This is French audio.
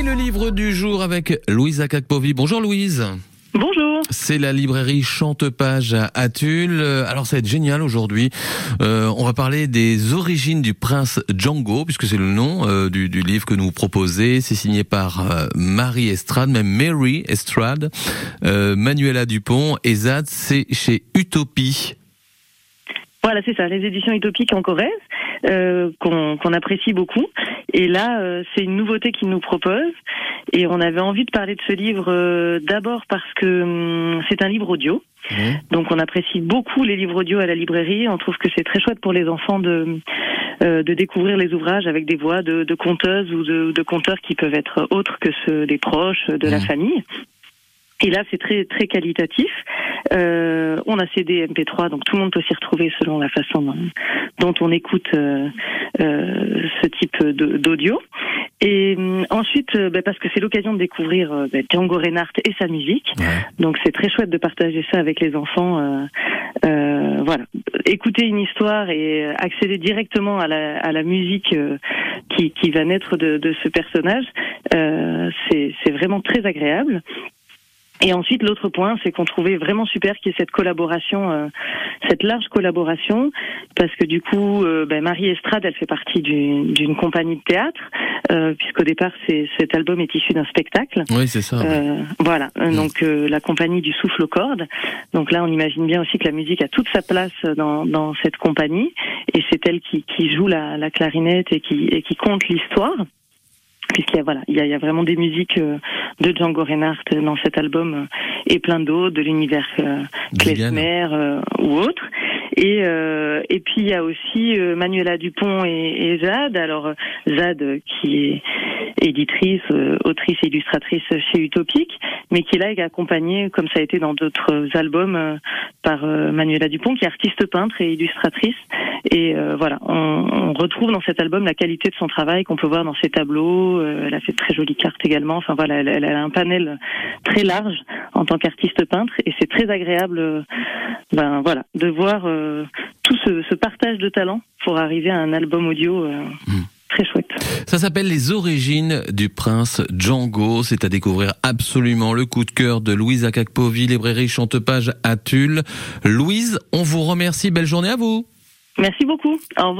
Et le livre du jour avec Louise Akakpovi. Bonjour Louise. Bonjour. C'est la librairie Chantepage à Tulle. Alors ça va être génial aujourd'hui. Euh, on va parler des origines du prince Django, puisque c'est le nom euh, du, du, livre que nous proposez. C'est signé par euh, Marie Estrade, même Mary Estrade, euh, Manuela Dupont et Zad, c'est chez Utopie. Voilà, c'est ça, les éditions utopiques en Corrèze, euh, qu'on apprécie beaucoup. Et là, euh, c'est une nouveauté qu'ils nous proposent. Et on avait envie de parler de ce livre euh, d'abord parce que hum, c'est un livre audio. Mmh. Donc on apprécie beaucoup les livres audio à la librairie. On trouve que c'est très chouette pour les enfants de, euh, de découvrir les ouvrages avec des voix de, de conteuses ou de, de conteurs qui peuvent être autres que ceux des proches, de la Mmh. famille. Et là, c'est très très qualitatif. Euh, on a CD, MP3, donc tout le monde peut s'y retrouver selon la façon dont, dont on écoute euh, euh, ce type d'audio. Et ensuite, bah, parce que c'est l'occasion de découvrir bah, Django Reinhardt et sa musique. Ouais. Donc c'est très chouette de partager ça avec les enfants. voilà, écouter une histoire et accéder directement à la, à la musique qui, qui va naître de, de ce personnage, euh, c'est vraiment très agréable. Et ensuite, l'autre point, c'est qu'on trouvait vraiment super qu'il y ait cette collaboration, euh, cette large collaboration, parce que du coup, euh, ben, Marie Estrade, elle fait partie d'une compagnie de théâtre, euh, puisqu'au départ, cet album est issu d'un spectacle. Oui, c'est ça. ouais. Euh, voilà, Mm. donc euh, la compagnie du souffle aux cordes. Donc là, on imagine bien aussi que la musique a toute sa place dans, dans cette compagnie, et c'est elle qui, qui joue la, la clarinette et qui, et qui compte l'histoire. Puisqu'il y a voilà, il y a, il y a vraiment des musiques euh, de Django Reinhardt dans cet album euh, et plein d'autres de l'univers euh, klezmer euh, ou autre. Et euh, et puis il y a aussi euh, Manuela Dupont et, et Zad. Alors Zad qui est éditrice, euh, autrice et illustratrice chez Utopique, mais qui là est accompagnée, comme ça a été dans d'autres albums, euh, par Manuela Dupont, qui est artiste peintre et illustratrice. Et euh, voilà, on, on retrouve dans cet album la qualité de son travail qu'on peut voir dans ses tableaux. Elle a fait de très jolies cartes également. Enfin voilà, elle, elle a un panel très large en tant qu'artiste peintre, et c'est très agréable, ben voilà, de voir euh, tout ce, ce partage de talents pour arriver à un album audio. euh, Mm. Très chouette. Ça s'appelle Les origines du prince Django. C'est à découvrir absolument le coup de cœur de Louise Akakpovi, librairie Chantepage à Tulle. Louise, on vous remercie. Belle journée à vous. Merci beaucoup. Au revoir.